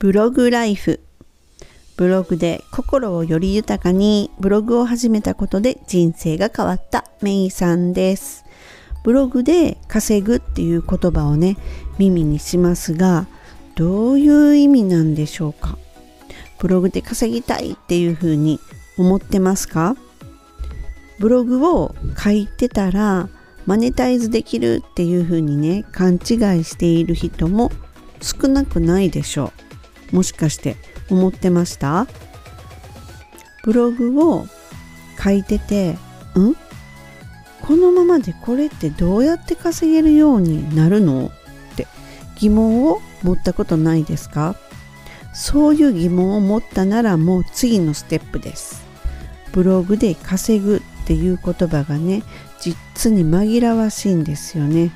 ブログライフ。ブログで心をより豊かにブログを始めたことで人生が変わった。メイさんです。ブログで稼ぐっていう言葉をね耳にしますがどういう意味なんでしょうか？ブログで稼ぎたいっていうふうに思ってますか？ブログを書いてたらマネタイズできるっていうふうにね勘違いしている人も少なくないでしょう。もしかして思ってました？ブログを書いててん？このままでこれってどうやって稼げるようになるの？って疑問を持ったことないですか？そういう疑問を持ったならもう次のステップです。ブログで稼ぐっていう言葉がね実に紛らわしいんですよね。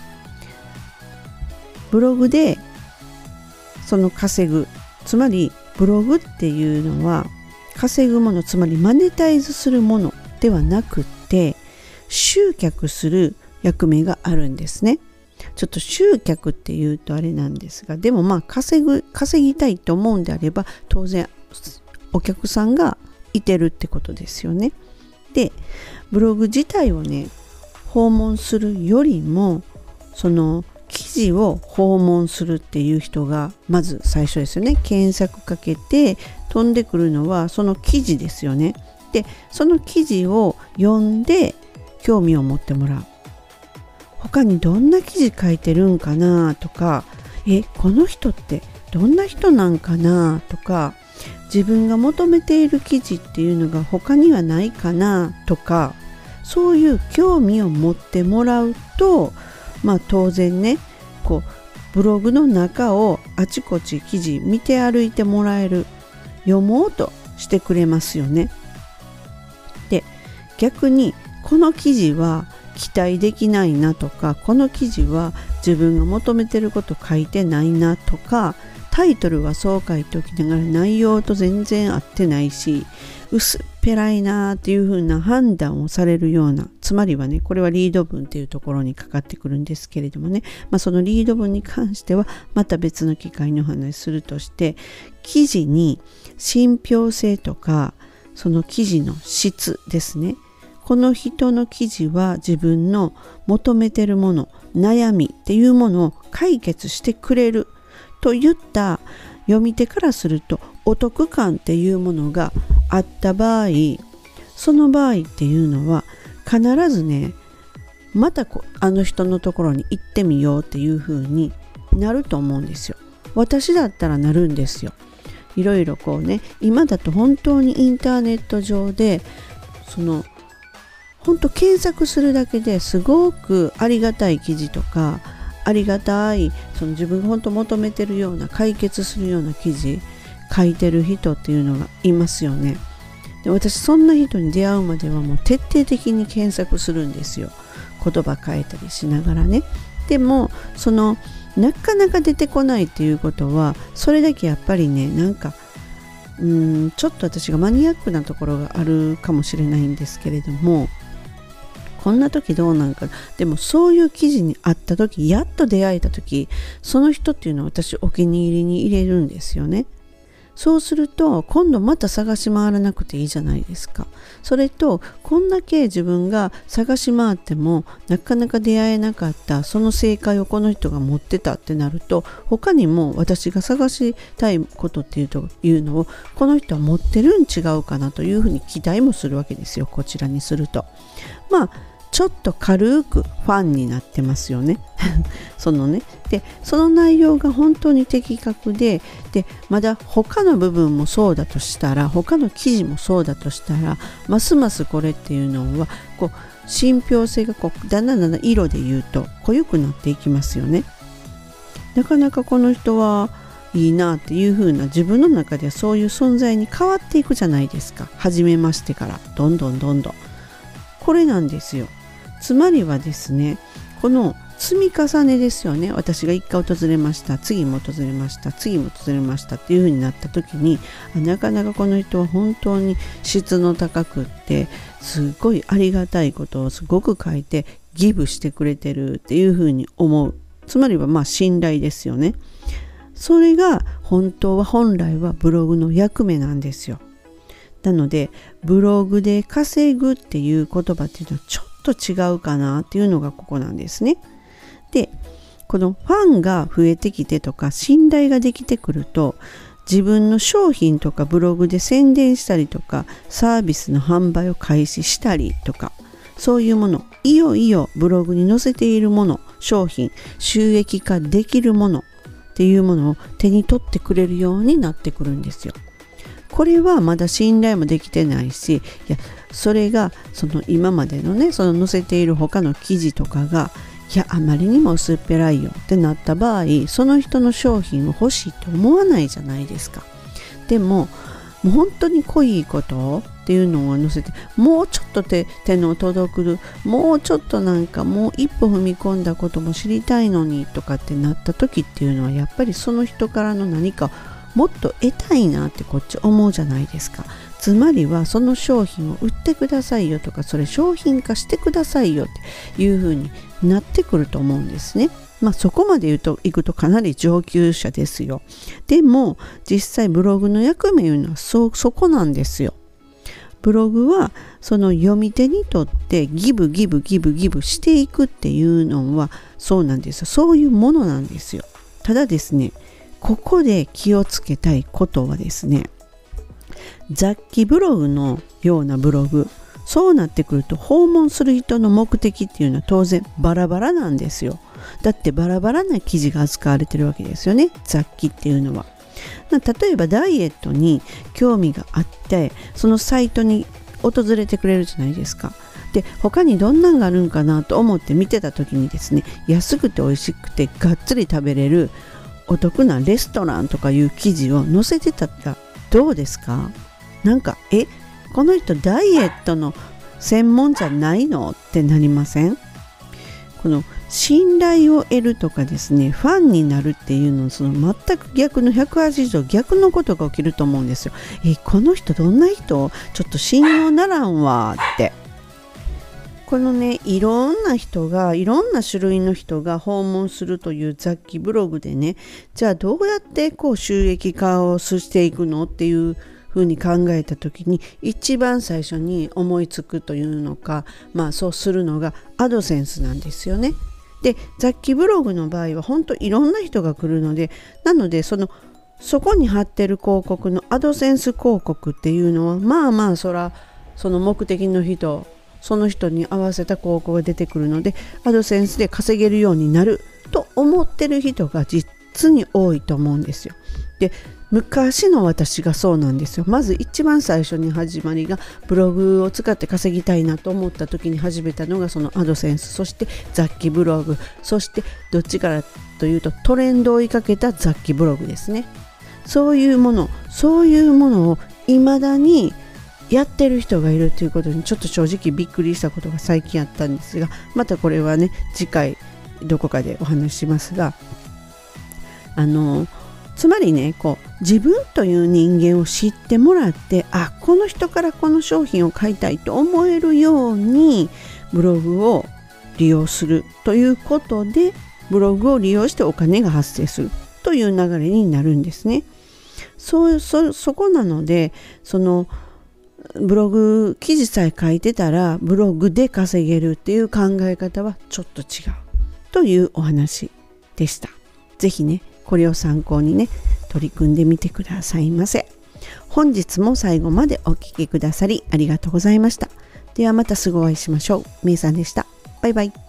ブログでその稼ぐつまりブログっていうのは稼ぐものつまりマネタイズするものではなくて集客する役目があるんですね。ちょっと集客っていうとあれなんですがでもまあ稼ぐ稼ぎたいと思うんであれば当然お客さんがいてるってことですよね。でブログ自体をね訪問するよりもその記事を訪問するっていう人がまず最初ですよね。検索かけて飛んでくるのはその記事ですよね。でその記事を読んで興味を持ってもらう。他にどんな記事書いてるんかなとかえこの人ってどんな人なんかなとか自分が求めている記事っていうのが他にはないかなとかそういう興味を持ってもらうとまあ当然ねこうブログの中をあちこち記事見て歩いてもらえる読もうとしてくれますよね。で逆にこの記事は期待できないなとかこの記事は自分が求めてること書いてないなとかタイトルはそう書いておきながら内容と全然合ってないし薄っぺらいなっていう風な判断をされるようなつまりはねこれはリード文っていうところにかかってくるんですけれどもね、まあ、そのリード文に関してはまた別の機会にお話しするとして記事に信憑性とかその記事の質ですねこの人の記事は自分の求めてるもの悩みっていうものを解決してくれるといった読み手からするとお得感っていうものがあった場合その場合っていうのは必ずねまたあの人のところに行ってみようっていう風になると思うんですよ。私だったらなるんですよ。いろいろこうね今だと本当にインターネット上でその本当検索するだけですごくありがたい記事とかありがたいその自分が本当求めてるような解決するような記事書いてる人っていうのがいますよね。で私そんな人に出会うまではもう徹底的に検索するんですよ。言葉変えたりしながらね。でもそのなかなか出てこないっていうことはそれだけやっぱりねなんかうんちょっと私がマニアックなところがあるかもしれないんですけれどもこんな時どうなんかでもそういう記事にあった時やっと出会えた時その人っていうのは私お気に入りに入れるんですよね。そうすると今度また探し回らなくていいじゃないですか。それとこんだけ自分が探し回ってもなかなか出会えなかったその正解をこの人が持ってたってなると他にも私が探したいことっていうというのをこの人は持ってるん違うかなというふうに期待もするわけですよ。こちらにすると。まあちょっと軽くファンになってますよね。そのね。で、その内容が本当に的確で、で、まだ他の部分もそうだとしたら、他の記事もそうだとしたら、ますますこれっていうのは、こう、信憑性がこうだんだんだんだん色で言うと濃ゆくなっていきますよね。なかなかこの人はいいなっていう風な自分の中ではそういう存在に変わっていくじゃないですか。初めましてからどんどんどんどん。これなんですよ。つまりはですねこの積み重ねですよね。私が1回訪れました。次も訪れました。次も訪れました。っていう風になった時になかなかこの人は本当に質の高くってすごいありがたいことをすごく書いてギブしてくれてるっていう風に思う。つまりはまあ信頼ですよね。それが本当は本来はブログの役目なんですよ。なのでブログで稼ぐっていう言葉っていうのはちょっと違うかなっていうのがここなんですねでこのファンが増えてきてとか信頼ができてくると自分の商品とかブログで宣伝したりとかサービスの販売を開始したりとかそういうものいよいよブログに載せているもの商品収益化できるものっていうものを手に取ってくれるようになってくるんですよ。これはまだ信頼もできてないしいやそれがその今までのねその載せている他の記事とかがいやあまりにも薄っぺらいよってなった場合その人の商品を欲しいと思わないじゃないですか。でももう本当に濃いことっていうのを載せてもうちょっと手手の届くもうちょっとなんかもう一歩踏み込んだことも知りたいのにとかってなった時っていうのはやっぱりその人からの何かもっと得たいなってこっち思うじゃないですかつまりはその商品を売ってくださいよとかそれ商品化してくださいよっていう風になってくると思うんですね。まあそこまで言うと行くとかなり上級者ですよ。でも実際ブログの役目いうのはそそこなんですよ。ブログはその読み手にとってギブギブギブギブしていくっていうのはそうなんですよ。そういうものなんですよ。ただですね、ここで気をつけたいことはですね、雑記ブログのようなブログそうなってくると訪問する人の目的っていうのは当然バラバラなんですよ。だってバラバラな記事が扱われてるわけですよね雑記っていうのは。例えばダイエットに興味があってそのサイトに訪れてくれるじゃないですか。で他にどんなんがあるんかなと思って見てた時にですね安くて美味しくてがっつり食べれるお得なレストランとかいう記事を載せてたらどうですか？なんかえこの人ダイエットの専門じゃないのってなりません？この信頼を得るとかですねファンになるっていうのその全く逆の180度逆のことが起きると思うんですよ。えこの人どんな人？ちょっと信用ならんわって。このねいろんな人がいろんな種類の人が訪問するという雑記ブログでねじゃあどうやってこう収益化をしていくのっていうふうに考えた時に一番最初に思いつくというのかまあそうするのがアドセンスなんですよね。で雑記ブログの場合は本当いろんな人が来るのでなのでそのそこに貼ってる広告のアドセンス広告っていうのはまあまあそらその目的の人その人に合わせた広告が出てくるのでアドセンスで稼げるようになると思ってる人が実に多いと思うんですよ。で昔の私がそうなんですよ。まず一番最初に始まりがブログを使って稼ぎたいなと思った時に始めたのがそのアドセンス。そして雑記ブログ。そしてどっちからというとトレンドを追いかけた雑記ブログですね。そういうもの。そういうものを未だにやってる人がいるということにちょっと正直びっくりしたことが最近あったんですがまたこれはね次回どこかでお話ししますがあのつまりねこう自分という人間を知ってもらってあこの人からこの商品を買いたいと思えるようにブログを利用するということでブログを利用してお金が発生するという流れになるんですね。そうそそこなのでそのブログ記事さえ書いてたらブログで稼げるっていう考え方はちょっと違う。というお話でした。是非ねこれを参考にね取り組んでみてくださいませ。本日も最後までお聴きくださりありがとうございました。ではまたすぐお会いしましょう。めいさんでした。バイバイ。